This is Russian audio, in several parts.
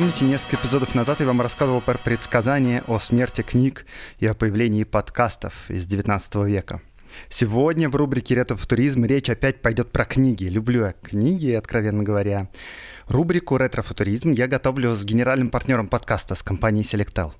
Помните, несколько эпизодов назад я вам рассказывал про предсказания о смерти книг и о появлении подкастов из 19 века. Сегодня в рубрике «Ретро-футуризм» речь опять пойдет про книги. Люблю я книги, откровенно говоря. Рубрику «Ретро-футуризм» я готовлю с генеральным партнером подкаста с компанией Selectel.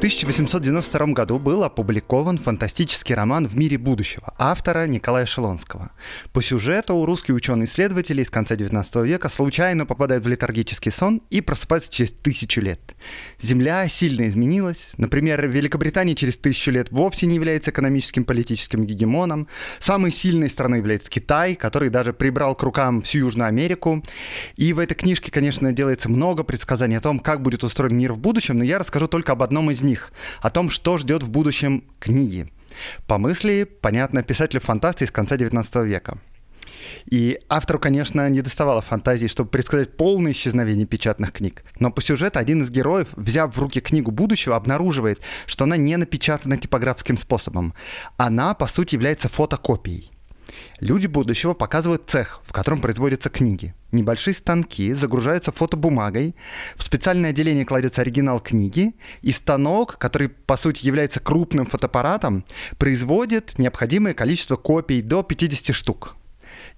1892 году был опубликован фантастический роман «В мире будущего» автора Николая Шелонского. По сюжету русские ученые-исследователи из конца 19 века случайно попадают в летаргический сон и просыпаются через тысячу лет. Земля сильно изменилась. Например, Великобритания через тысячу лет вовсе не является экономическим политическим гегемоном. Самой сильной страной является Китай, который даже прибрал к рукам всю Южную Америку. И в этой книжке, конечно, делается много предсказаний о том, как будет устроен мир в будущем, но я расскажу только об одном из них них, о том, что ждет в будущем книги. По мысли, понятно, писатель фантаст из конца 19 века. И автору, конечно, не доставало фантазии, чтобы предсказать полное исчезновение печатных книг. Но по сюжету один из героев, взяв в руки книгу будущего, обнаруживает, что она не напечатана типографским способом. Она, по сути, является фотокопией. Люди будущего показывают цех, в котором производятся книги. Небольшие станки загружаются фотобумагой, в специальное отделение кладется оригинал книги, и станок, который по сути является крупным фотоаппаратом, производит необходимое количество копий до 50 штук.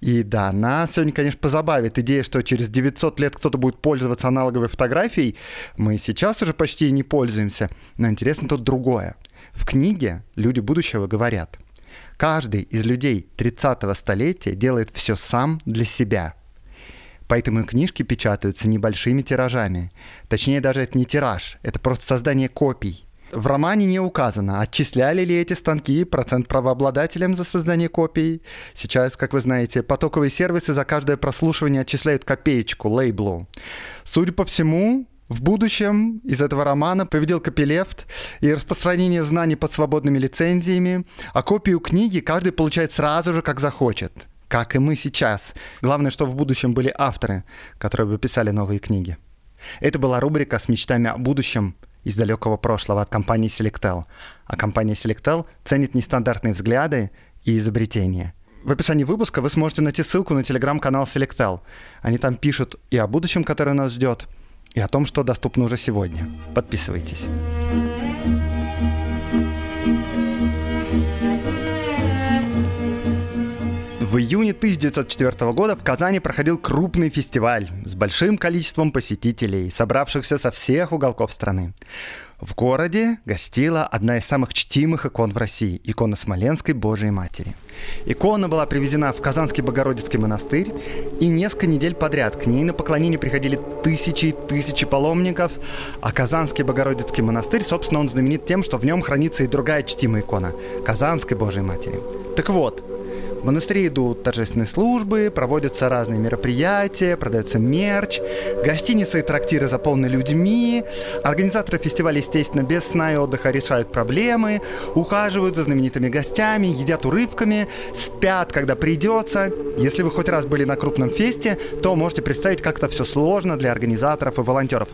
И да, нас сегодня, конечно, позабавит идея, что через 900 лет кто-то будет пользоваться аналоговой фотографией. Мы сейчас уже почти не пользуемся, но интересно тут другое. В книге люди будущего говорят – Каждый из людей 30-го столетия делает все сам для себя. Поэтому книжки печатаются небольшими тиражами. Точнее, даже это не тираж, это просто создание копий. В романе не указано, отчисляли ли эти станки процент правообладателям за создание копий. Сейчас, как вы знаете, потоковые сервисы за каждое прослушивание отчисляют копеечку, лейблу. Судя по всему, в будущем из этого романа победил копилефт и распространение знаний под свободными лицензиями, а копию книги каждый получает сразу же, как захочет. Как и мы сейчас. Главное, что в будущем были авторы, которые бы писали новые книги. Это была рубрика с мечтами о будущем из далекого прошлого от компании Selectel. А компания Selectel ценит нестандартные взгляды и изобретения. В описании выпуска вы сможете найти ссылку на телеграм-канал Selectel. Они там пишут и о будущем, которое нас ждет, и о том, что доступно уже сегодня. Подписывайтесь. В июне 1904 года в Казани проходил крупный фестиваль с большим количеством посетителей, собравшихся со всех уголков страны. В городе гостила одна из самых чтимых икон в России – икона Смоленской Божией Матери. Икона была привезена в Казанский Богородицкий монастырь, и несколько недель подряд к ней на поклонение приходили тысячи и тысячи паломников, а Казанский Богородицкий монастырь, собственно, он знаменит тем, что в нем хранится и другая чтимая икона – Казанской Божией Матери. Так вот, в монастыре идут торжественные службы, проводятся разные мероприятия, продается мерч, гостиницы и трактиры заполнены людьми, организаторы фестиваля, естественно, без сна и отдыха решают проблемы, ухаживают за знаменитыми гостями, едят урывками, спят, когда придется. Если вы хоть раз были на крупном фесте, то можете представить, как это все сложно для организаторов и волонтеров.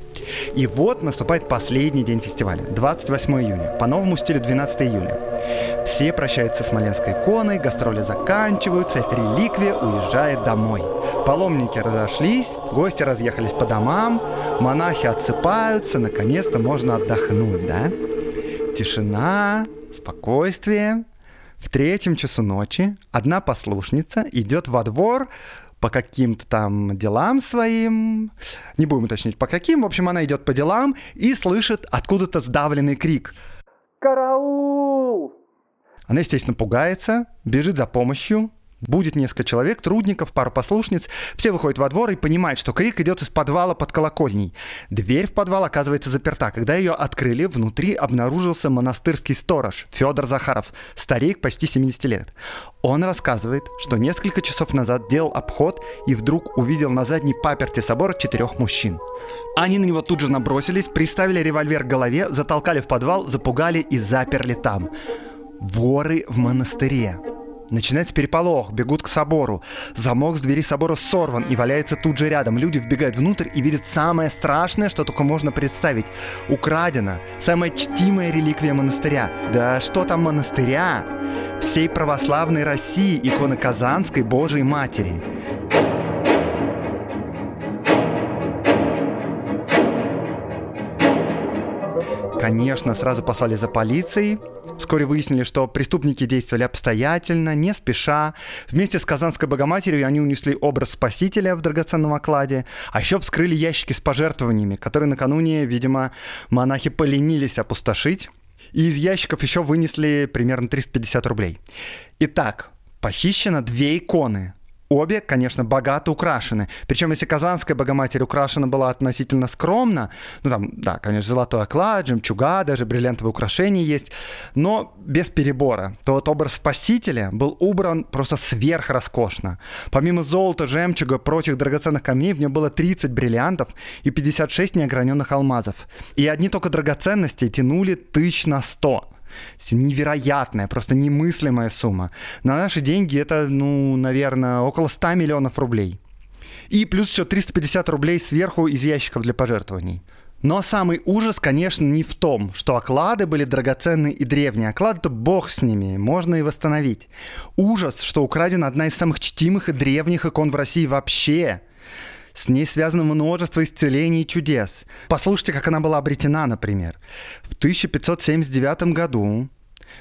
И вот наступает последний день фестиваля, 28 июня, по новому стилю 12 июля. Все прощаются с Смоленской иконой, гастроли заканчиваются, реликвия уезжает домой. Паломники разошлись, гости разъехались по домам, монахи отсыпаются, наконец-то можно отдохнуть, да? Тишина, спокойствие. В третьем часу ночи одна послушница идет во двор по каким-то там делам своим, не будем уточнить по каким, в общем, она идет по делам и слышит откуда-то сдавленный крик «Караул!» Она, естественно, пугается, бежит за помощью, Будет несколько человек, трудников, пару послушниц. Все выходят во двор и понимают, что крик идет из подвала под колокольней. Дверь в подвал оказывается заперта. Когда ее открыли, внутри обнаружился монастырский сторож Федор Захаров, старик почти 70 лет. Он рассказывает, что несколько часов назад делал обход и вдруг увидел на задней паперте собора четырех мужчин. Они на него тут же набросились, приставили револьвер к голове, затолкали в подвал, запугали и заперли там. Воры в монастыре. Начинается переполох, бегут к собору. Замок с двери собора сорван и валяется тут же рядом. Люди вбегают внутрь и видят самое страшное, что только можно представить. Украдена самая чтимая реликвия монастыря. Да что там монастыря? Всей православной России икона Казанской Божией Матери. Конечно, сразу послали за полицией. Вскоре выяснили, что преступники действовали обстоятельно, не спеша. Вместе с Казанской Богоматерью они унесли образ Спасителя в драгоценном окладе, а еще вскрыли ящики с пожертвованиями, которые накануне, видимо, монахи поленились опустошить. И из ящиков еще вынесли примерно 350 рублей. Итак, похищено две иконы Обе, конечно, богато украшены. Причем, если Казанская Богоматерь украшена была относительно скромно, ну там, да, конечно, золотой оклад, жемчуга, даже бриллиантовые украшения есть, но без перебора, то вот образ Спасителя был убран просто сверхроскошно. Помимо золота, жемчуга, прочих драгоценных камней, в нем было 30 бриллиантов и 56 неограненных алмазов. И одни только драгоценности тянули тысяч на 100 невероятная, просто немыслимая сумма. На наши деньги это, ну, наверное, около 100 миллионов рублей. И плюс еще 350 рублей сверху из ящиков для пожертвований. Но самый ужас, конечно, не в том, что оклады были драгоценные и древние. Оклады-то бог с ними, можно и восстановить. Ужас, что украдена одна из самых чтимых и древних икон в России вообще. С ней связано множество исцелений и чудес. Послушайте, как она была обретена, например. В 1579 году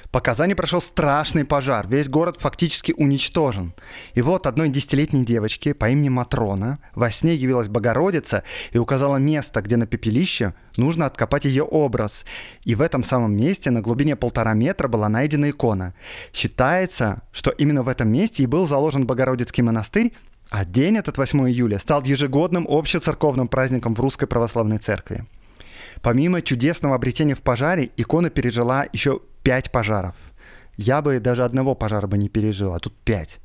по Казани прошел страшный пожар. Весь город фактически уничтожен. И вот одной десятилетней девочке по имени Матрона во сне явилась Богородица и указала место, где на пепелище нужно откопать ее образ. И в этом самом месте на глубине полтора метра была найдена икона. Считается, что именно в этом месте и был заложен Богородицкий монастырь, а день этот, 8 июля, стал ежегодным общецерковным праздником в Русской Православной Церкви. Помимо чудесного обретения в пожаре, икона пережила еще пять пожаров. Я бы даже одного пожара бы не пережил, а тут пять.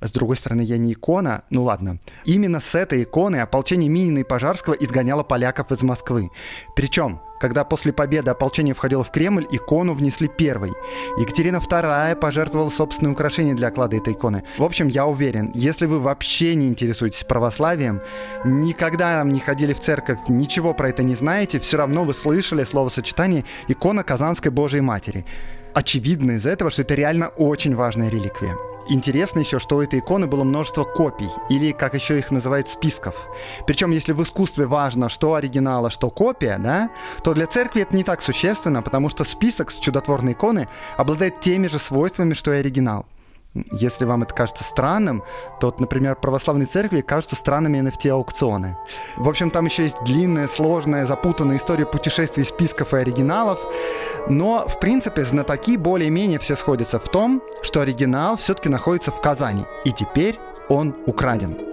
С другой стороны, я не икона. Ну ладно. Именно с этой иконы ополчение Минина и Пожарского изгоняло поляков из Москвы. Причем, когда после победы ополчение входило в Кремль, икону внесли первой. Екатерина II пожертвовала собственные украшения для оклада этой иконы. В общем, я уверен, если вы вообще не интересуетесь православием, никогда не ходили в церковь, ничего про это не знаете, все равно вы слышали словосочетание «икона Казанской Божией Матери». Очевидно из этого, что это реально очень важная реликвия. Интересно еще, что у этой иконы было множество копий, или, как еще их называют, списков. Причем, если в искусстве важно, что оригинал, а что копия, да, то для церкви это не так существенно, потому что список с чудотворной иконы обладает теми же свойствами, что и оригинал. Если вам это кажется странным, то, например, православной церкви кажутся странными NFT-аукционы. В общем, там еще есть длинная, сложная, запутанная история путешествий списков и оригиналов. Но, в принципе, знатоки более-менее все сходятся в том, что оригинал все-таки находится в Казани. И теперь он украден.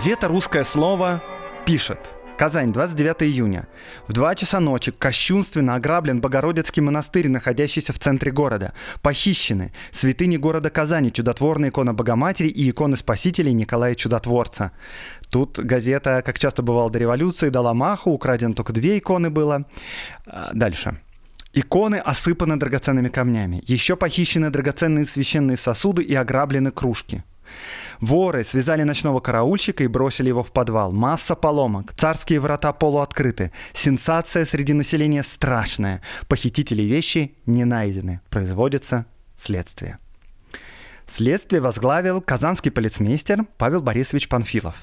Газета «Русское слово» пишет. Казань, 29 июня. В 2 часа ночи кощунственно ограблен Богородицкий монастырь, находящийся в центре города. Похищены святыни города Казани, чудотворная икона Богоматери и иконы Спасителей Николая Чудотворца. Тут газета, как часто бывало до революции, дала маху, украдено только две иконы было. А, дальше. Иконы осыпаны драгоценными камнями. Еще похищены драгоценные священные сосуды и ограблены кружки. Воры связали ночного караульщика и бросили его в подвал. Масса поломок. Царские врата полуоткрыты. Сенсация среди населения страшная. Похитители вещи не найдены. Производится следствие. Следствие возглавил казанский полицмейстер Павел Борисович Панфилов.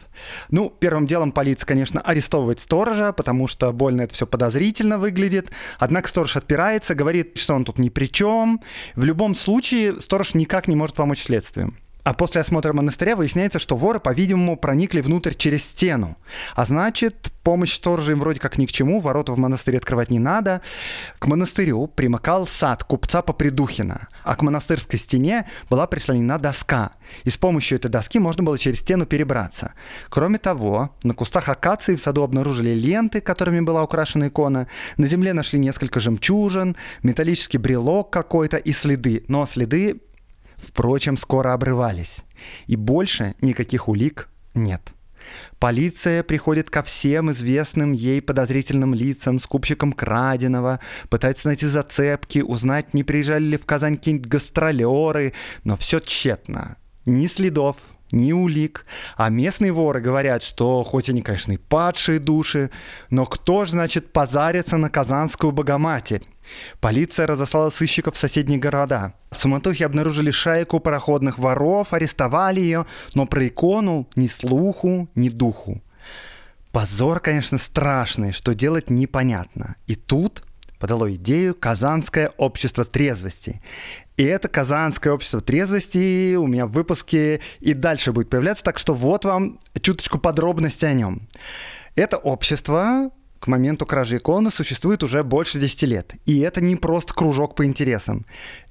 Ну, первым делом полиция, конечно, арестовывает сторожа, потому что больно это все подозрительно выглядит. Однако сторож отпирается, говорит, что он тут ни при чем. В любом случае, сторож никак не может помочь следствию. А после осмотра монастыря выясняется, что воры, по-видимому, проникли внутрь через стену. А значит, помощь сторожа им вроде как ни к чему, ворота в монастыре открывать не надо. К монастырю примыкал сад купца Попридухина, а к монастырской стене была прислонена доска. И с помощью этой доски можно было через стену перебраться. Кроме того, на кустах акации в саду обнаружили ленты, которыми была украшена икона. На земле нашли несколько жемчужин, металлический брелок какой-то и следы. Но следы впрочем, скоро обрывались, и больше никаких улик нет. Полиция приходит ко всем известным ей подозрительным лицам, скупщикам краденого, пытается найти зацепки, узнать, не приезжали ли в Казань какие-нибудь гастролеры, но все тщетно. Ни следов, ни улик. А местные воры говорят, что хоть они, конечно, и падшие души, но кто же, значит, позарится на Казанскую Богоматерь? Полиция разослала сыщиков в соседние города. В суматохе обнаружили шайку пароходных воров, арестовали ее, но про икону ни слуху, ни духу. Позор, конечно, страшный, что делать непонятно. И тут подало идею Казанское общество трезвости. И это Казанское общество трезвости у меня в выпуске и дальше будет появляться, так что вот вам чуточку подробностей о нем. Это общество к моменту кражи иконы существует уже больше 10 лет. И это не просто кружок по интересам.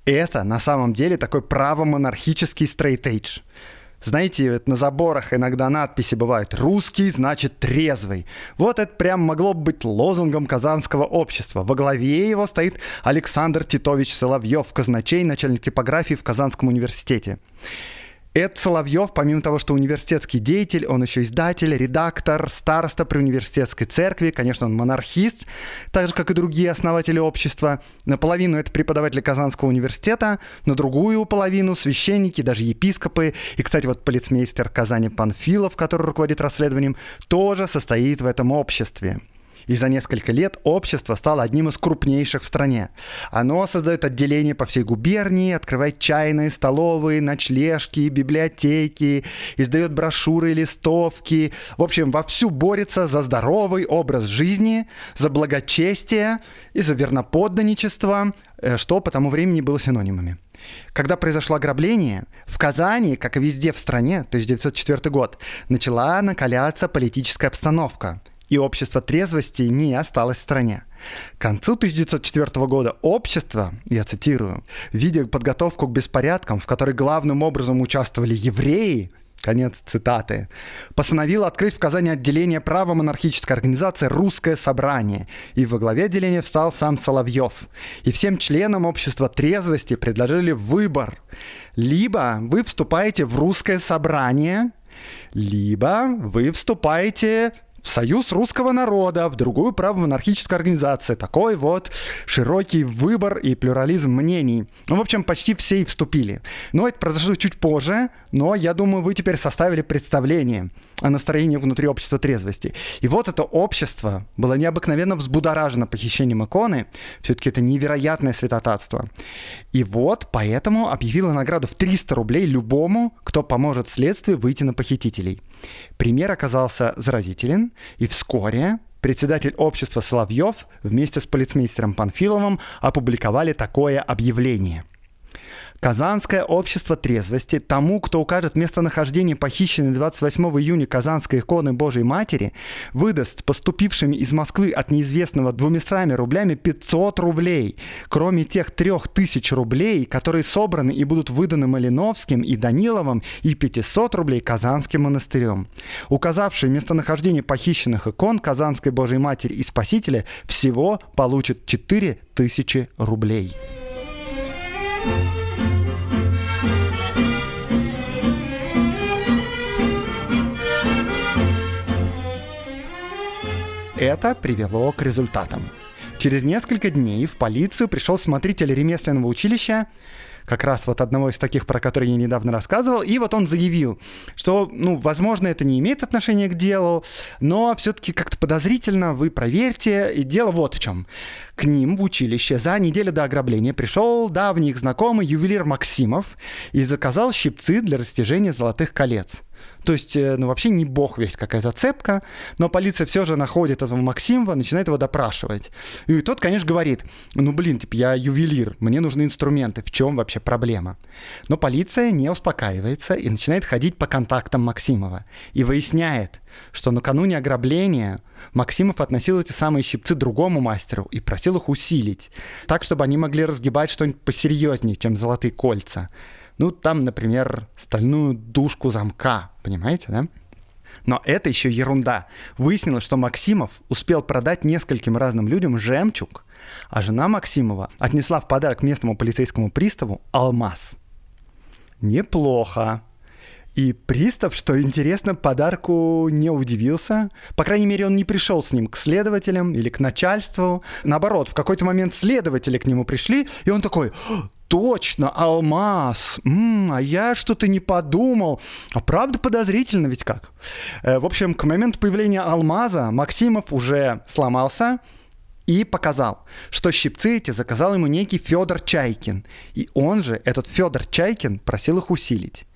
Это на самом деле такой правомонархический стрейтейдж. Знаете, на заборах иногда надписи бывают «Русский значит трезвый». Вот это прям могло бы быть лозунгом казанского общества. Во главе его стоит Александр Титович Соловьев, казначей, начальник типографии в Казанском университете. Эд Соловьев, помимо того, что университетский деятель, он еще издатель, редактор, староста при университетской церкви. Конечно, он монархист, так же, как и другие основатели общества. Наполовину это преподаватели Казанского университета, на другую половину священники, даже епископы. И, кстати, вот полицмейстер Казани Панфилов, который руководит расследованием, тоже состоит в этом обществе и за несколько лет общество стало одним из крупнейших в стране. Оно создает отделения по всей губернии, открывает чайные, столовые, ночлежки, библиотеки, издает брошюры листовки. В общем, вовсю борется за здоровый образ жизни, за благочестие и за верноподданничество, э, что по тому времени было синонимами. Когда произошло ограбление, в Казани, как и везде в стране, 1904 год, начала накаляться политическая обстановка – и общество трезвости не осталось в стране. К концу 1904 года общество, я цитирую, видя подготовку к беспорядкам, в которой главным образом участвовали евреи, конец цитаты, постановило открыть в Казани отделение права монархической организации «Русское собрание», и во главе отделения встал сам Соловьев. И всем членам общества трезвости предложили выбор. Либо вы вступаете в «Русское собрание», либо вы вступаете в Союз русского народа, в другую правомонархическую организацию. Такой вот широкий выбор и плюрализм мнений. Ну, в общем, почти все и вступили. Но это произошло чуть позже, но я думаю, вы теперь составили представление о настроении внутри общества трезвости. И вот это общество было необыкновенно взбудоражено похищением иконы. Все-таки это невероятное святотатство. И вот поэтому объявило награду в 300 рублей любому, кто поможет следствию выйти на похитителей. Пример оказался заразителен, и вскоре председатель общества Соловьев вместе с полицмейстером Панфиловым опубликовали такое объявление – Казанское общество трезвости тому, кто укажет местонахождение похищенной 28 июня Казанской иконы Божьей Матери, выдаст поступившими из Москвы от неизвестного 200 рублями 500 рублей, кроме тех 3000 рублей, которые собраны и будут выданы Малиновским и Даниловым, и 500 рублей Казанским монастырем. Указавший местонахождение похищенных икон Казанской Божьей Матери и Спасителя всего получит 4000 рублей. thank you Это привело к результатам. Через несколько дней в полицию пришел смотритель ремесленного училища, как раз вот одного из таких, про которые я недавно рассказывал, и вот он заявил, что, ну, возможно, это не имеет отношения к делу, но все-таки как-то подозрительно, вы проверьте, и дело вот в чем. К ним в училище за неделю до ограбления пришел давний их знакомый ювелир Максимов и заказал щипцы для растяжения золотых колец. То есть, э, ну, вообще не бог весь какая зацепка, но полиция все же находит этого Максимова, начинает его допрашивать. И тот, конечно, говорит, ну, блин, типа, я ювелир, мне нужны инструменты, в чем вообще проблема? Но полиция не успокаивается и начинает ходить по контактам Максимова и выясняет, что накануне ограбления Максимов относил эти самые щипцы другому мастеру и просил их усилить, так, чтобы они могли разгибать что-нибудь посерьезнее, чем золотые кольца. Ну, там, например, стальную дужку замка, понимаете, да? Но это еще ерунда. Выяснилось, что Максимов успел продать нескольким разным людям жемчуг, а жена Максимова отнесла в подарок местному полицейскому приставу алмаз. Неплохо. И пристав, что интересно, подарку не удивился. По крайней мере, он не пришел с ним к следователям или к начальству. Наоборот, в какой-то момент следователи к нему пришли, и он такой, точно, алмаз. М-м, а я что-то не подумал. А правда подозрительно ведь как? Э, в общем, к моменту появления алмаза Максимов уже сломался и показал, что щипцы эти заказал ему некий Федор Чайкин. И он же, этот Федор Чайкин, просил их усилить.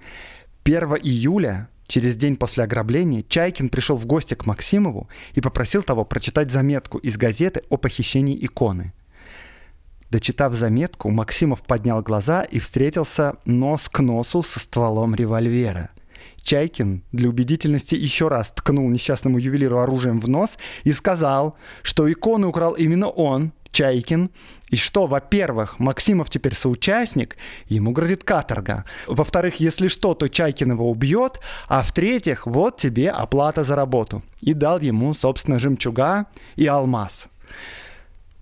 1 июля Через день после ограбления Чайкин пришел в гости к Максимову и попросил того прочитать заметку из газеты о похищении иконы. Дочитав заметку, Максимов поднял глаза и встретился нос к носу со стволом револьвера. Чайкин для убедительности еще раз ткнул несчастному ювелиру оружием в нос и сказал, что иконы украл именно он, Чайкин, и что, во-первых, Максимов теперь соучастник, ему грозит каторга. Во-вторых, если что, то Чайкин его убьет, а в-третьих, вот тебе оплата за работу. И дал ему, собственно, жемчуга и алмаз.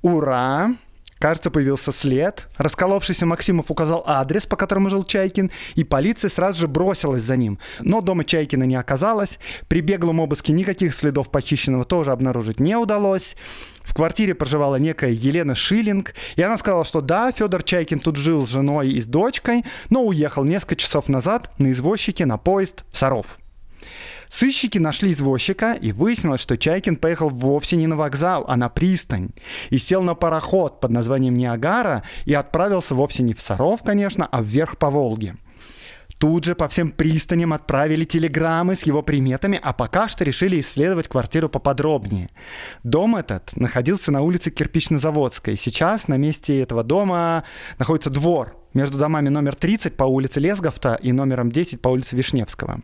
Ура! Кажется, появился след. Расколовшийся Максимов указал адрес, по которому жил Чайкин, и полиция сразу же бросилась за ним. Но дома Чайкина не оказалось. При беглом обыске никаких следов похищенного тоже обнаружить не удалось. В квартире проживала некая Елена Шиллинг, и она сказала, что да, Федор Чайкин тут жил с женой и с дочкой, но уехал несколько часов назад на извозчике на поезд в Саров. Сыщики нашли извозчика, и выяснилось, что Чайкин поехал вовсе не на вокзал, а на пристань. И сел на пароход под названием Ниагара и отправился вовсе не в Саров, конечно, а вверх по Волге. Тут же по всем пристаням отправили телеграммы с его приметами, а пока что решили исследовать квартиру поподробнее. Дом этот находился на улице Кирпично-Заводской. Сейчас на месте этого дома находится двор между домами номер 30 по улице Лесговта и номером 10 по улице Вишневского.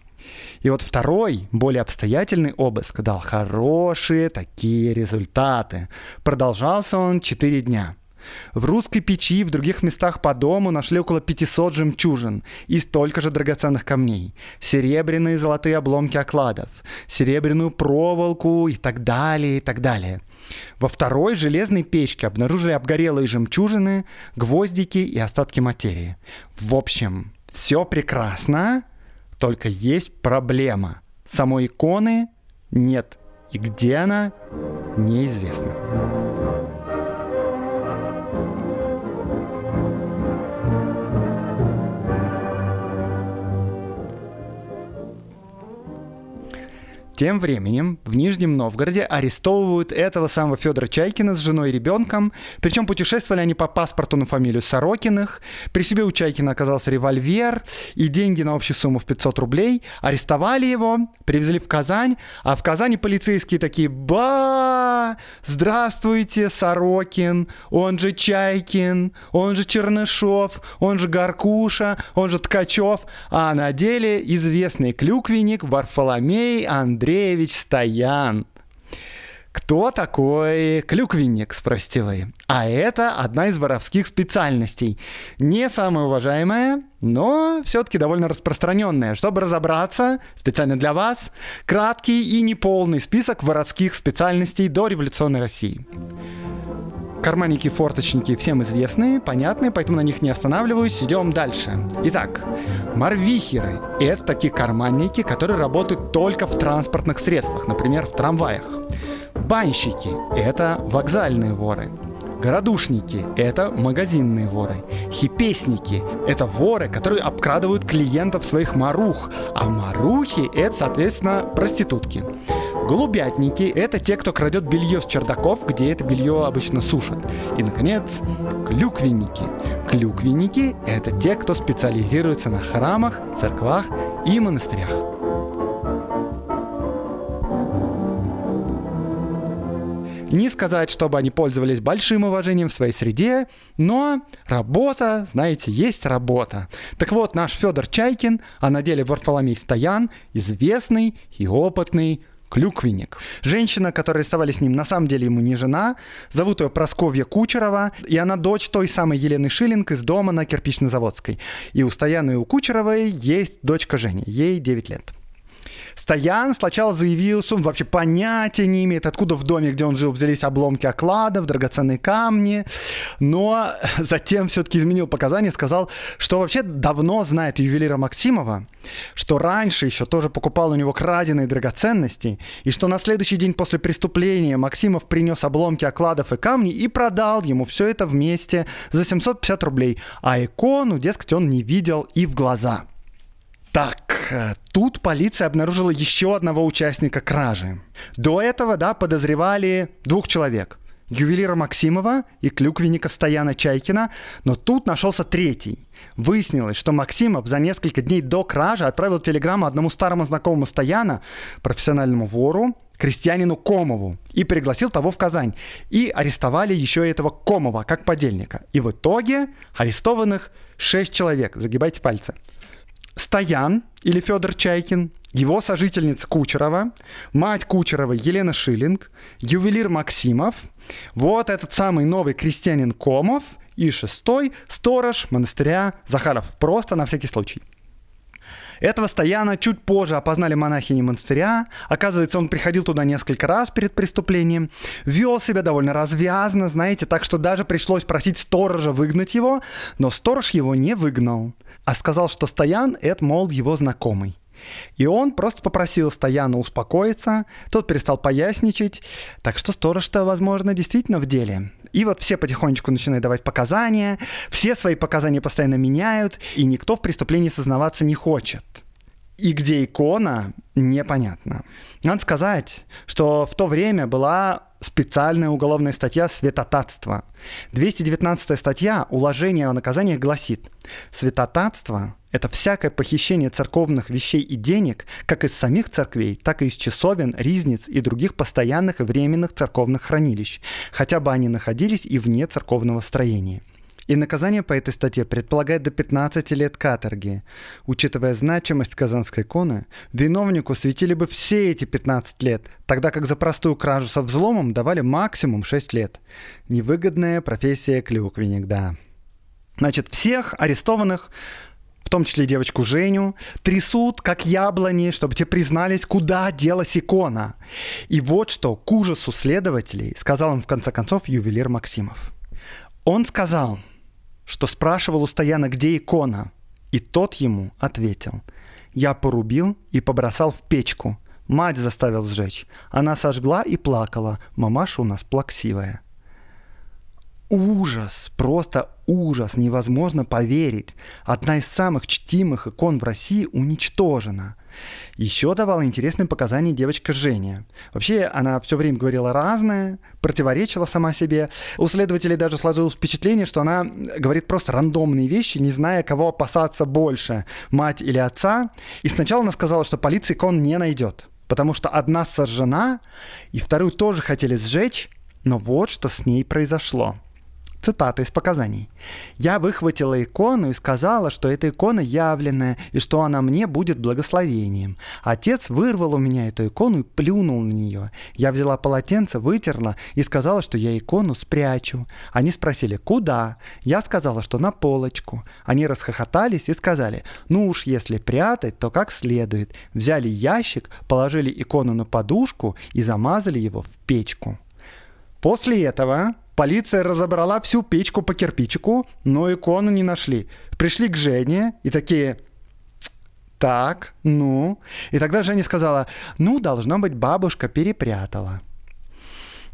И вот второй, более обстоятельный обыск дал хорошие такие результаты. Продолжался он 4 дня. В русской печи и в других местах по дому нашли около 500 жемчужин и столько же драгоценных камней, серебряные и золотые обломки окладов, серебряную проволоку и так далее, и так далее. Во второй железной печке обнаружили обгорелые жемчужины, гвоздики и остатки материи. В общем, все прекрасно, только есть проблема. Самой иконы нет. И где она, неизвестно. Тем временем в Нижнем Новгороде арестовывают этого самого Федора Чайкина с женой и ребенком. Причем путешествовали они по паспорту на фамилию Сорокиных. При себе у Чайкина оказался револьвер и деньги на общую сумму в 500 рублей. Арестовали его, привезли в Казань, а в Казани полицейские такие «Ба! Здравствуйте, Сорокин, он же Чайкин, он же Чернышов, он же Гаркуша, он же Ткачев». А на деле известный клюквенник Варфоломей Андрей Андреевич Стоян. Кто такой клюквенник, спросите вы? А это одна из воровских специальностей. Не самая уважаемая, но все-таки довольно распространенная. Чтобы разобраться, специально для вас, краткий и неполный список воровских специальностей до революционной России. Карманники, форточники всем известны, понятны, поэтому на них не останавливаюсь. Идем дальше. Итак, марвихеры – это такие карманники, которые работают только в транспортных средствах, например, в трамваях. Банщики – это вокзальные воры. Городушники – это магазинные воры. Хипесники – это воры, которые обкрадывают клиентов своих марух. А марухи – это, соответственно, проститутки. Голубятники – это те, кто крадет белье с чердаков, где это белье обычно сушат. И, наконец, клюквенники. Клюквенники – это те, кто специализируется на храмах, церквах и монастырях. Не сказать, чтобы они пользовались большим уважением в своей среде, но работа, знаете, есть работа. Так вот, наш Федор Чайкин, а на деле Варфоломей Стоян, известный и опытный клюквенник. Женщина, которая рисовали с ним, на самом деле ему не жена. Зовут ее Просковья Кучерова, и она дочь той самой Елены Шиллинг из дома на Кирпично-заводской. И у Стояна и у Кучеровой есть дочка Женя, ей 9 лет. Стоян сначала заявил, что он вообще понятия не имеет, откуда в доме, где он жил, взялись обломки окладов, драгоценные камни, но затем все-таки изменил показания, сказал, что вообще давно знает ювелира Максимова, что раньше еще тоже покупал у него краденые драгоценности, и что на следующий день после преступления Максимов принес обломки окладов и камни и продал ему все это вместе за 750 рублей, а икону, дескать, он не видел и в глаза. Так, э, тут полиция обнаружила еще одного участника кражи. До этого, да, подозревали двух человек. Ювелира Максимова и клюквенника Стояна Чайкина, но тут нашелся третий. Выяснилось, что Максимов за несколько дней до кражи отправил телеграмму одному старому знакомому Стояна, профессиональному вору, крестьянину Комову, и пригласил того в Казань. И арестовали еще этого Комова как подельника. И в итоге арестованных шесть человек, загибайте пальцы. Стоян или Федор Чайкин, его сожительница Кучерова, мать Кучерова Елена Шиллинг, ювелир Максимов, вот этот самый новый крестьянин Комов и шестой сторож монастыря Захаров. Просто на всякий случай. Этого Стояна чуть позже опознали монахини монастыря. Оказывается, он приходил туда несколько раз перед преступлением. Вел себя довольно развязно, знаете, так что даже пришлось просить сторожа выгнать его. Но сторож его не выгнал, а сказал, что Стоян — это, мол, его знакомый. И он просто попросил Стояна успокоиться, тот перестал поясничать, так что сторож-то, возможно, действительно в деле. И вот все потихонечку начинают давать показания, все свои показания постоянно меняют, и никто в преступлении сознаваться не хочет. И где икона, непонятно. Надо сказать, что в то время была специальная уголовная статья «Светотатство». 219 статья уложения о наказаниях гласит «Светотатство – это всякое похищение церковных вещей и денег как из самих церквей, так и из часовен, ризниц и других постоянных и временных церковных хранилищ, хотя бы они находились и вне церковного строения». И наказание по этой статье предполагает до 15 лет каторги. Учитывая значимость казанской иконы, виновнику светили бы все эти 15 лет, тогда как за простую кражу со взломом давали максимум 6 лет. Невыгодная профессия клюквенник, да. Значит, всех арестованных том числе девочку Женю, трясут, как яблони, чтобы те признались, куда делась икона. И вот что к ужасу следователей сказал им в конце концов ювелир Максимов. Он сказал – что спрашивал у Стояна, где икона, и тот ему ответил. «Я порубил и побросал в печку. Мать заставил сжечь. Она сожгла и плакала. Мамаша у нас плаксивая». Ужас, просто ужас, невозможно поверить. Одна из самых чтимых икон в России уничтожена. Еще давала интересные показания девочка Женя. Вообще, она все время говорила разное, противоречила сама себе. У следователей даже сложилось впечатление, что она говорит просто рандомные вещи, не зная, кого опасаться больше, мать или отца. И сначала она сказала, что полиция икон не найдет, потому что одна сожжена, и вторую тоже хотели сжечь, но вот что с ней произошло. Цитата из показаний. «Я выхватила икону и сказала, что эта икона явленная, и что она мне будет благословением. Отец вырвал у меня эту икону и плюнул на нее. Я взяла полотенце, вытерла и сказала, что я икону спрячу. Они спросили, куда? Я сказала, что на полочку. Они расхохотались и сказали, ну уж если прятать, то как следует. Взяли ящик, положили икону на подушку и замазали его в печку. После этого Полиция разобрала всю печку по кирпичику, но икону не нашли. Пришли к Жене и такие, так, ну. И тогда Женя сказала, ну, должно быть, бабушка перепрятала.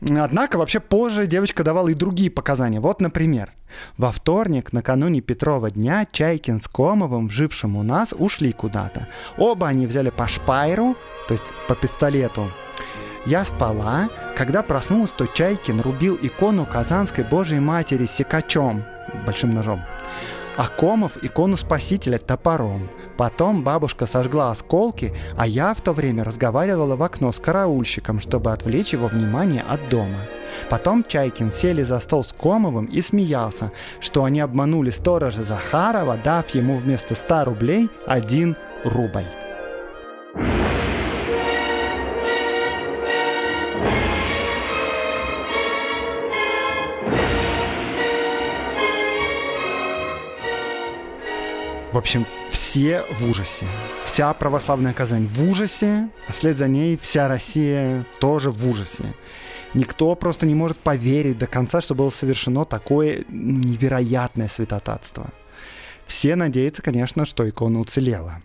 Однако вообще позже девочка давала и другие показания. Вот, например, во вторник, накануне Петрова дня, Чайкин с Комовым, жившим у нас, ушли куда-то. Оба они взяли по шпайру, то есть по пистолету, Я спала, когда проснулась, то Чайкин рубил икону Казанской Божьей Матери секачом, большим ножом а Комов икону Спасителя топором. Потом бабушка сожгла осколки, а я в то время разговаривала в окно с караульщиком, чтобы отвлечь его внимание от дома. Потом Чайкин сели за стол с Комовым и смеялся, что они обманули сторожа Захарова, дав ему вместо 100 рублей один рубль. В общем, все в ужасе. Вся православная Казань в ужасе, а вслед за ней вся Россия тоже в ужасе. Никто просто не может поверить до конца, что было совершено такое ну, невероятное святотатство. Все надеются, конечно, что икона уцелела.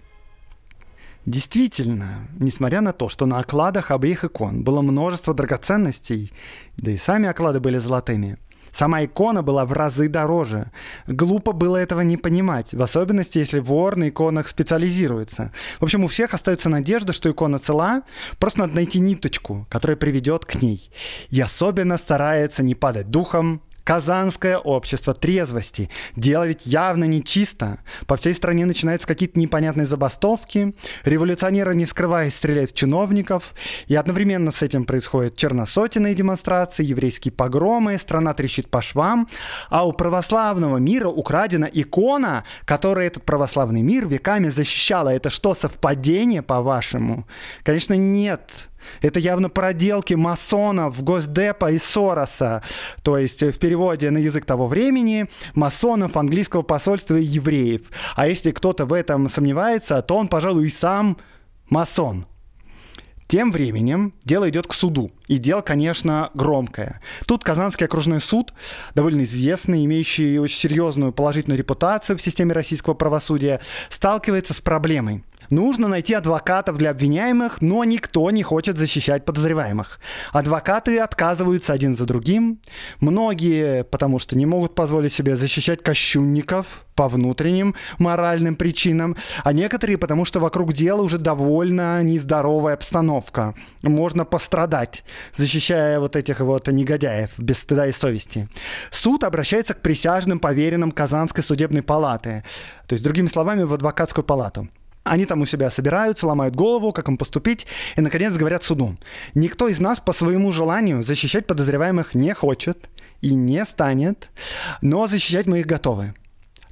Действительно, несмотря на то, что на окладах обеих икон было множество драгоценностей, да и сами оклады были золотыми, Сама икона была в разы дороже. Глупо было этого не понимать, в особенности, если вор на иконах специализируется. В общем, у всех остается надежда, что икона цела, просто надо найти ниточку, которая приведет к ней. И особенно старается не падать духом, Казанское общество трезвости. Дело ведь явно не чисто. По всей стране начинаются какие-то непонятные забастовки. Революционеры, не скрываясь, стреляют в чиновников. И одновременно с этим происходят черносотенные демонстрации, еврейские погромы, страна трещит по швам. А у православного мира украдена икона, которая этот православный мир веками защищала. Это что, совпадение, по-вашему? Конечно, нет. Это явно проделки масонов, Госдепа и Сороса. То есть в переводе на язык того времени масонов английского посольства и евреев. А если кто-то в этом сомневается, то он, пожалуй, и сам масон. Тем временем дело идет к суду. И дело, конечно, громкое. Тут Казанский окружной суд, довольно известный, имеющий очень серьезную положительную репутацию в системе российского правосудия, сталкивается с проблемой. Нужно найти адвокатов для обвиняемых, но никто не хочет защищать подозреваемых. Адвокаты отказываются один за другим. Многие, потому что не могут позволить себе защищать кощунников по внутренним моральным причинам, а некоторые, потому что вокруг дела уже довольно нездоровая обстановка. Можно пострадать, защищая вот этих вот негодяев без стыда и совести. Суд обращается к присяжным поверенным Казанской судебной палаты, то есть, другими словами, в адвокатскую палату. Они там у себя собираются, ломают голову, как им поступить, и, наконец, говорят суду. Никто из нас по своему желанию защищать подозреваемых не хочет и не станет, но защищать мы их готовы.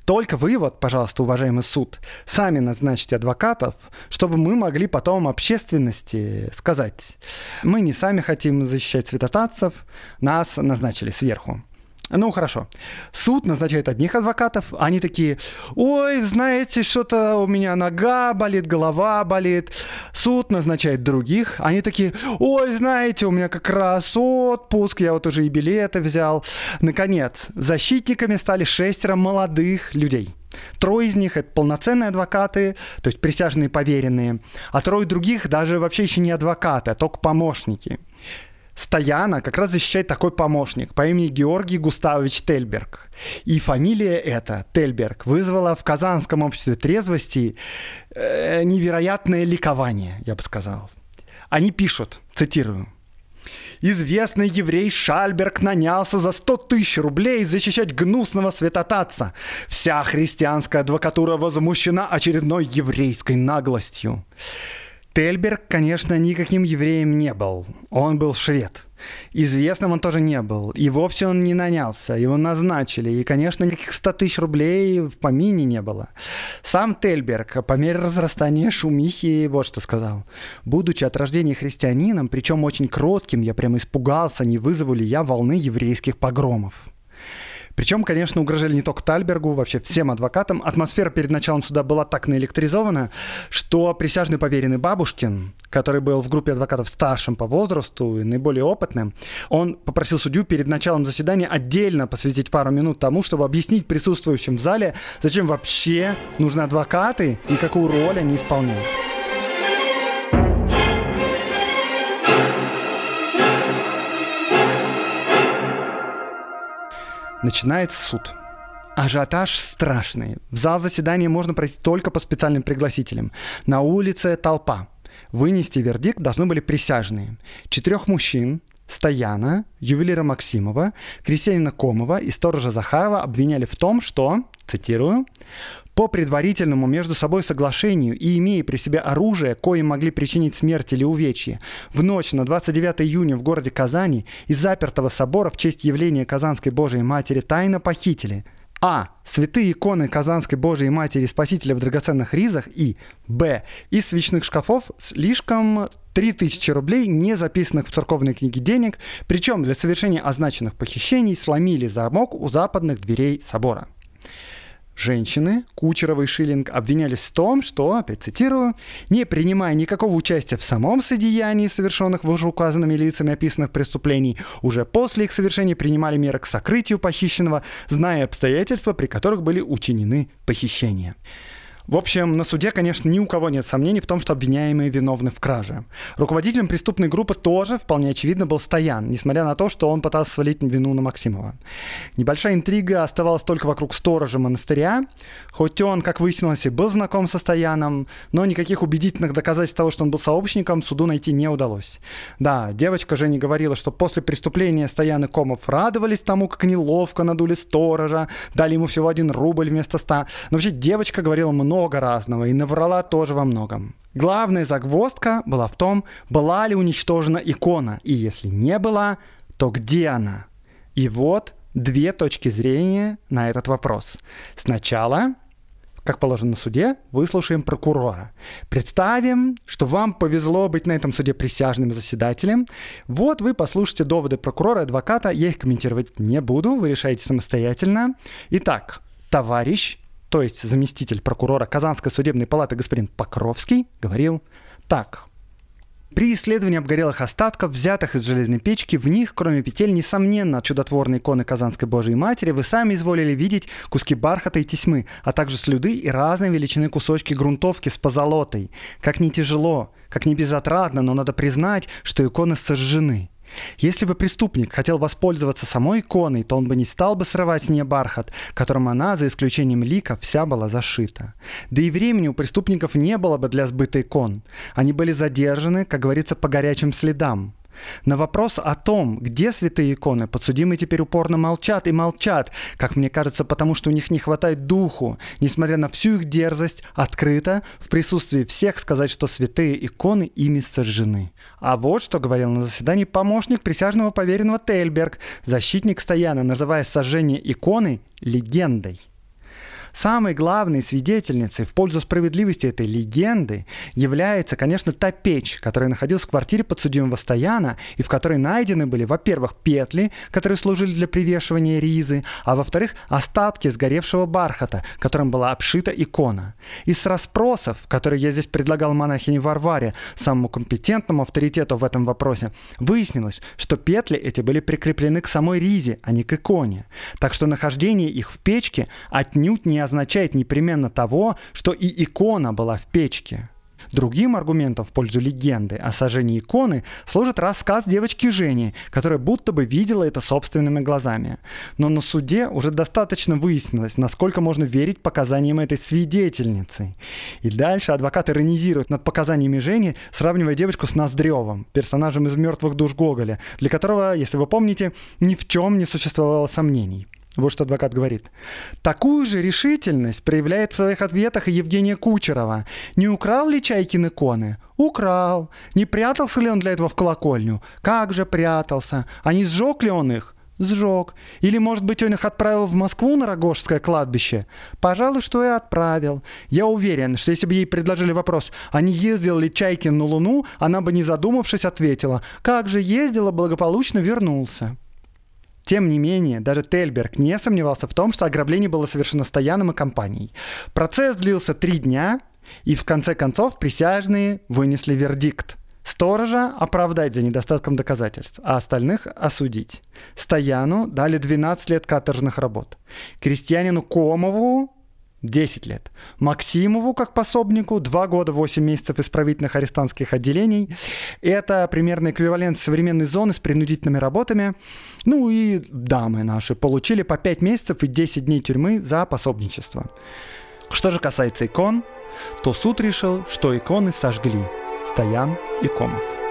Только вы, вот, пожалуйста, уважаемый суд, сами назначите адвокатов, чтобы мы могли потом общественности сказать, мы не сами хотим защищать святотатцев, нас назначили сверху. Ну, хорошо. Суд назначает одних адвокатов, они такие, ой, знаете, что-то у меня нога болит, голова болит. Суд назначает других, они такие, ой, знаете, у меня как раз отпуск, я вот уже и билеты взял. Наконец, защитниками стали шестеро молодых людей. Трое из них — это полноценные адвокаты, то есть присяжные поверенные, а трое других даже вообще еще не адвокаты, а только помощники — Стояна как раз защищает такой помощник по имени Георгий Густавович Тельберг. И фамилия эта, Тельберг, вызвала в Казанском обществе трезвости э, невероятное ликование, я бы сказал. Они пишут, цитирую, Известный еврей Шальберг нанялся за 100 тысяч рублей защищать гнусного святотатца. Вся христианская адвокатура возмущена очередной еврейской наглостью. Тельберг, конечно, никаким евреем не был. Он был швед. Известным он тоже не был. И вовсе он не нанялся. Его назначили. И, конечно, никаких 100 тысяч рублей в помине не было. Сам Тельберг по мере разрастания шумихи вот что сказал. «Будучи от рождения христианином, причем очень кротким, я прямо испугался, не вызову ли я волны еврейских погромов». Причем, конечно, угрожали не только Тальбергу, вообще всем адвокатам. Атмосфера перед началом суда была так наэлектризована, что присяжный поверенный Бабушкин, который был в группе адвокатов старшим по возрасту и наиболее опытным, он попросил судью перед началом заседания отдельно посвятить пару минут тому, чтобы объяснить присутствующим в зале, зачем вообще нужны адвокаты и какую роль они исполняют. Начинается суд. Ажиотаж страшный. В зал заседания можно пройти только по специальным пригласителям. На улице толпа. Вынести вердикт должны были присяжные. Четырех мужчин, Стояна, ювелира Максимова, крестьянина Комова и сторожа Захарова обвиняли в том, что, цитирую, по предварительному между собой соглашению и имея при себе оружие, коим могли причинить смерть или увечье, в ночь на 29 июня в городе Казани из запертого собора в честь явления Казанской Божией Матери тайно похитили – а. Святые иконы Казанской Божией Матери Спасителя в драгоценных ризах и Б. Из свечных шкафов слишком 3000 рублей, не записанных в церковной книге денег, причем для совершения означенных похищений сломили замок у западных дверей собора. Женщины, Кучерова и Шиллинг, обвинялись в том, что, опять цитирую, не принимая никакого участия в самом содеянии, совершенных вышеуказанными лицами описанных преступлений, уже после их совершения принимали меры к сокрытию похищенного, зная обстоятельства, при которых были учинены похищения. В общем, на суде, конечно, ни у кого нет сомнений в том, что обвиняемые виновны в краже. Руководителем преступной группы тоже, вполне очевидно, был Стоян, несмотря на то, что он пытался свалить вину на Максимова. Небольшая интрига оставалась только вокруг сторожа монастыря. Хоть он, как выяснилось, и был знаком со Стояном, но никаких убедительных доказательств того, что он был сообщником, суду найти не удалось. Да, девочка Женя говорила, что после преступления Стоян и Комов радовались тому, как они ловко надули сторожа, дали ему всего один рубль вместо ста. Но вообще девочка говорила много много разного и наврала тоже во многом. Главная загвоздка была в том, была ли уничтожена икона, и если не была, то где она? И вот две точки зрения на этот вопрос. Сначала, как положено на суде, выслушаем прокурора. Представим, что вам повезло быть на этом суде присяжным заседателем. Вот вы послушайте доводы прокурора и адвоката, я их комментировать не буду, вы решаете самостоятельно. Итак, товарищ то есть заместитель прокурора Казанской судебной палаты господин Покровский, говорил так. При исследовании обгорелых остатков, взятых из железной печки, в них, кроме петель, несомненно, чудотворной иконы Казанской Божией Матери, вы сами изволили видеть куски бархата и тесьмы, а также слюды и разной величины кусочки грунтовки с позолотой. Как не тяжело, как не безотрадно, но надо признать, что иконы сожжены. Если бы преступник хотел воспользоваться самой иконой, то он бы не стал бы срывать с нее бархат, которым она, за исключением лика, вся была зашита. Да и времени у преступников не было бы для сбыта икон. Они были задержаны, как говорится, по горячим следам. На вопрос о том, где святые иконы, подсудимые теперь упорно молчат и молчат, как мне кажется, потому что у них не хватает духу, несмотря на всю их дерзость, открыто, в присутствии всех сказать, что святые иконы ими сожжены. А вот что говорил на заседании помощник присяжного поверенного Тельберг, защитник Стояна, называя сожжение иконы легендой. Самой главной свидетельницей в пользу справедливости этой легенды является, конечно, та печь, которая находилась в квартире подсудимого Стояна и в которой найдены были, во-первых, петли, которые служили для привешивания ризы, а во-вторых, остатки сгоревшего бархата, которым была обшита икона. Из расспросов, которые я здесь предлагал монахине Варваре, самому компетентному авторитету в этом вопросе, выяснилось, что петли эти были прикреплены к самой ризе, а не к иконе. Так что нахождение их в печке отнюдь не означает непременно того, что и икона была в печке. Другим аргументом в пользу легенды о сожжении иконы служит рассказ девочки Жени, которая будто бы видела это собственными глазами. Но на суде уже достаточно выяснилось, насколько можно верить показаниям этой свидетельницы. И дальше адвокат иронизирует над показаниями Жени, сравнивая девочку с Ноздревым, персонажем из «Мертвых душ Гоголя», для которого, если вы помните, ни в чем не существовало сомнений. Вот что адвокат говорит. Такую же решительность проявляет в своих ответах и Евгения Кучерова. Не украл ли Чайкин иконы? Украл. Не прятался ли он для этого в колокольню? Как же прятался? А не сжег ли он их? Сжег. Или, может быть, он их отправил в Москву на Рогожское кладбище? Пожалуй, что и отправил. Я уверен, что если бы ей предложили вопрос, а не ездил ли Чайкин на Луну, она бы, не задумавшись, ответила, как же ездила, благополучно вернулся. Тем не менее, даже Тельберг не сомневался в том, что ограбление было совершено Стояном и компанией. Процесс длился три дня, и в конце концов присяжные вынесли вердикт. Сторожа оправдать за недостатком доказательств, а остальных осудить. Стояну дали 12 лет каторжных работ. Крестьянину Комову 10 лет. Максимову, как пособнику, 2 года 8 месяцев исправительных арестантских отделений. Это примерно эквивалент современной зоны с принудительными работами. Ну и дамы наши получили по 5 месяцев и 10 дней тюрьмы за пособничество. Что же касается икон, то суд решил, что иконы сожгли. Стоян и Комов.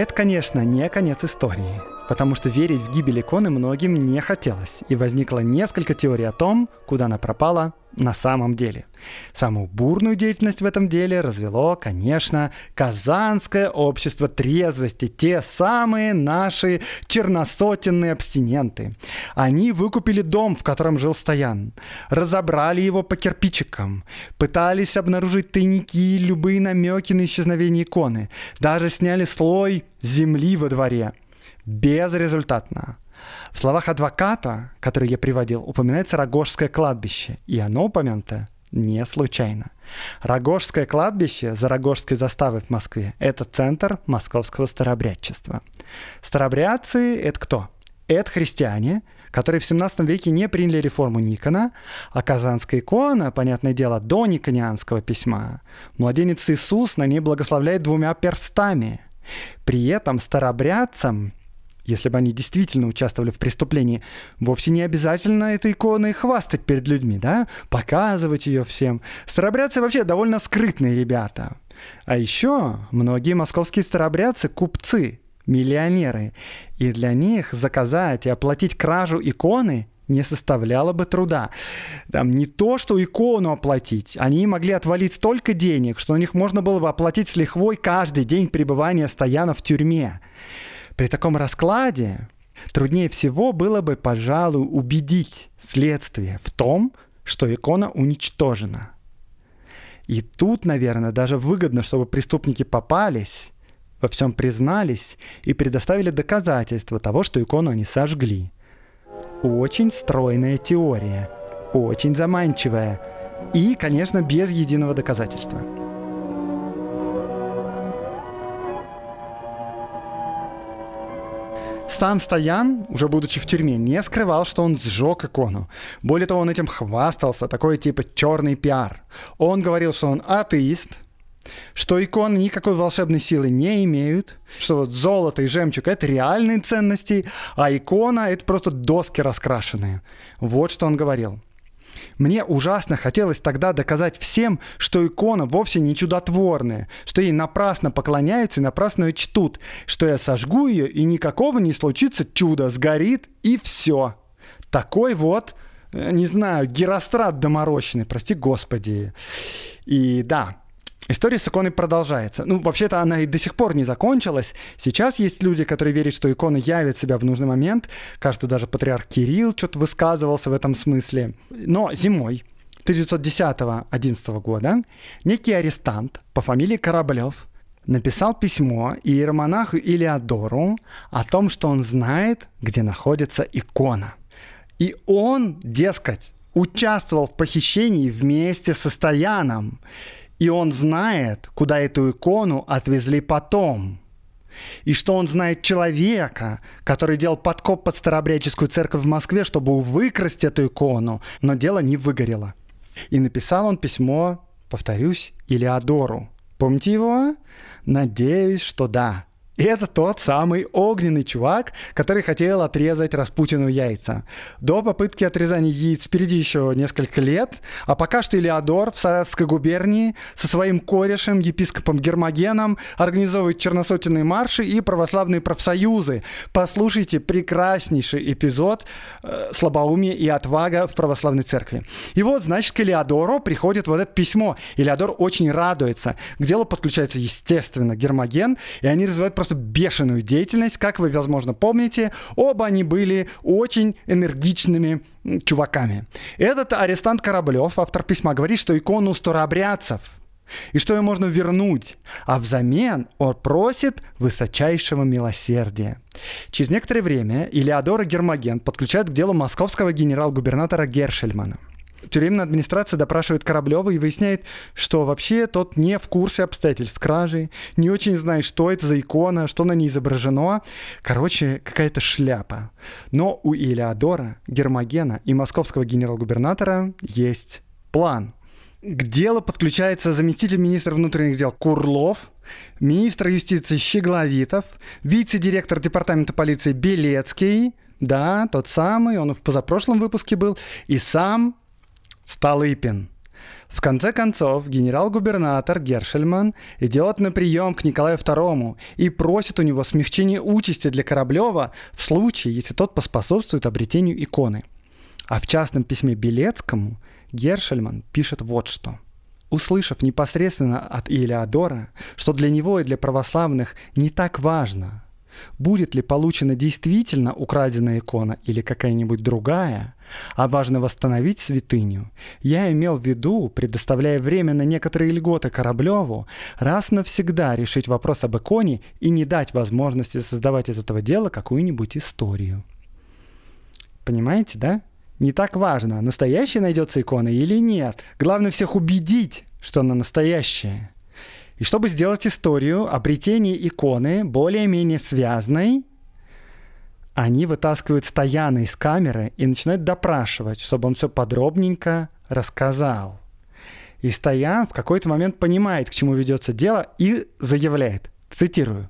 Это, конечно, не конец истории, потому что верить в гибель иконы многим не хотелось, и возникло несколько теорий о том, куда она пропала на самом деле. Самую бурную деятельность в этом деле развело, конечно, Казанское общество трезвости, те самые наши черносотенные абстиненты. Они выкупили дом, в котором жил Стоян, разобрали его по кирпичикам, пытались обнаружить тайники любые намеки на исчезновение иконы, даже сняли слой земли во дворе. Безрезультатно. В словах адвоката, который я приводил, упоминается Рогожское кладбище, и оно упомянуто не случайно. Рогожское кладбище за Рогожской заставой в Москве – это центр московского старообрядчества. Старообрядцы – это кто? Это христиане, которые в 17 веке не приняли реформу Никона, а Казанская икона, понятное дело, до никонианского письма. Младенец Иисус на ней благословляет двумя перстами. При этом старообрядцам если бы они действительно участвовали в преступлении, вовсе не обязательно этой иконой хвастать перед людьми, да, показывать ее всем. Старобрядцы вообще довольно скрытные ребята. А еще многие московские старобрядцы – купцы, миллионеры. И для них заказать и оплатить кражу иконы не составляло бы труда. Там не то, что икону оплатить. Они могли отвалить столько денег, что на них можно было бы оплатить с лихвой каждый день пребывания Стояна в тюрьме. При таком раскладе труднее всего было бы, пожалуй, убедить следствие в том, что икона уничтожена. И тут, наверное, даже выгодно, чтобы преступники попались, во всем признались и предоставили доказательства того, что икону они сожгли. Очень стройная теория, очень заманчивая и, конечно, без единого доказательства. Сам Стоян, уже будучи в тюрьме, не скрывал, что он сжег икону. Более того, он этим хвастался, такой типа черный пиар. Он говорил, что он атеист, что иконы никакой волшебной силы не имеют, что вот золото и жемчуг — это реальные ценности, а икона — это просто доски раскрашенные. Вот что он говорил. Мне ужасно хотелось тогда доказать всем, что икона вовсе не чудотворная, что ей напрасно поклоняются и напрасно ее чтут, что я сожгу ее и никакого не случится чуда, сгорит и все. Такой вот, э, не знаю, герострат доморощенный, прости господи. И да, История с иконой продолжается. Ну, вообще-то она и до сих пор не закончилась. Сейчас есть люди, которые верят, что икона явит себя в нужный момент. Кажется, даже патриарх Кирилл что-то высказывался в этом смысле. Но зимой 1910-11 года некий арестант по фамилии Кораблев написал письмо иеромонаху Илиадору о том, что он знает, где находится икона. И он, дескать, участвовал в похищении вместе со Стояном. И он знает, куда эту икону отвезли потом. И что он знает человека, который делал подкоп под старообрядческую церковь в Москве, чтобы выкрасть эту икону, но дело не выгорело. И написал он письмо, повторюсь, Илиадору. Помните его? Надеюсь, что да. И это тот самый огненный чувак, который хотел отрезать Распутину яйца. До попытки отрезания яиц впереди еще несколько лет, а пока что Илеодор в Саратовской губернии со своим корешем, епископом Гермогеном, организовывает черносотенные марши и православные профсоюзы. Послушайте прекраснейший эпизод э, «Слабоумие и отвага в православной церкви». И вот, значит, к Илеодору приходит вот это письмо. Илеодор очень радуется. К делу подключается, естественно, Гермоген, и они развивают просто просто бешеную деятельность, как вы, возможно, помните. Оба они были очень энергичными чуваками. Этот арестант Кораблев, автор письма, говорит, что икону старообрядцев и что ее можно вернуть, а взамен он просит высочайшего милосердия. Через некоторое время Илеодора Гермоген подключает к делу московского генерал-губернатора Гершельмана – Тюремная администрация допрашивает Кораблева и выясняет, что вообще тот не в курсе обстоятельств кражи, не очень знает, что это за икона, что на ней изображено. Короче, какая-то шляпа. Но у Илеодора, Гермогена и московского генерал-губернатора есть план. К делу подключается заместитель министра внутренних дел Курлов, министр юстиции Щегловитов, вице-директор департамента полиции Белецкий, да, тот самый, он в позапрошлом выпуске был, и сам Столыпин. В конце концов, генерал-губернатор Гершельман идет на прием к Николаю II и просит у него смягчения участи для Кораблева в случае, если тот поспособствует обретению иконы. А в частном письме Белецкому Гершельман пишет вот что. Услышав непосредственно от Илеодора, что для него и для православных не так важно, будет ли получена действительно украденная икона или какая-нибудь другая, а важно восстановить святыню, я имел в виду, предоставляя время на некоторые льготы Кораблеву, раз навсегда решить вопрос об иконе и не дать возможности создавать из этого дела какую-нибудь историю. Понимаете, да? Не так важно, настоящая найдется икона или нет. Главное всех убедить, что она настоящая. И чтобы сделать историю обретения иконы более-менее связанной, они вытаскивают Стояна из камеры и начинают допрашивать, чтобы он все подробненько рассказал. И Стоян в какой-то момент понимает, к чему ведется дело, и заявляет, цитирую,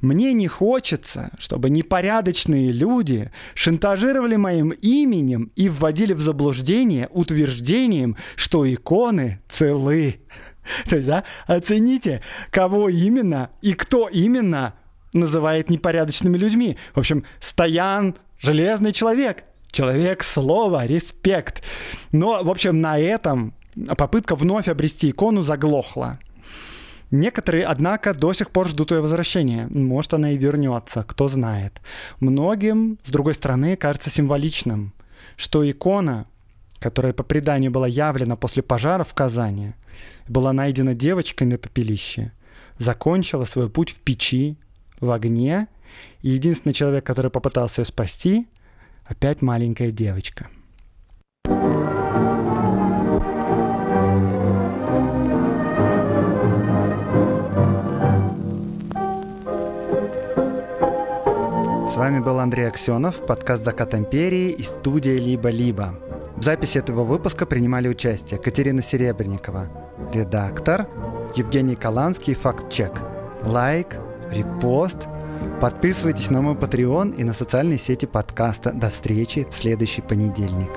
«Мне не хочется, чтобы непорядочные люди шантажировали моим именем и вводили в заблуждение утверждением, что иконы целы». То есть, да, оцените, кого именно и кто именно называет непорядочными людьми. В общем, Стоян — железный человек, человек слова, респект. Но, в общем, на этом попытка вновь обрести икону заглохла. Некоторые, однако, до сих пор ждут ее возвращения. Может, она и вернется, кто знает. Многим, с другой стороны, кажется символичным, что икона, которая по преданию была явлена после пожара в Казани, была найдена девочкой на попелище, закончила свой путь в печи, в огне, и единственный человек, который попытался ее спасти, опять маленькая девочка. С вами был Андрей Аксенов, подкаст «Закат империи» и студия «Либо-либо». В записи этого выпуска принимали участие Катерина Серебренникова, редактор, Евгений Каланский, факт-чек, лайк, репост. Подписывайтесь на мой Patreon и на социальные сети подкаста. До встречи в следующий понедельник.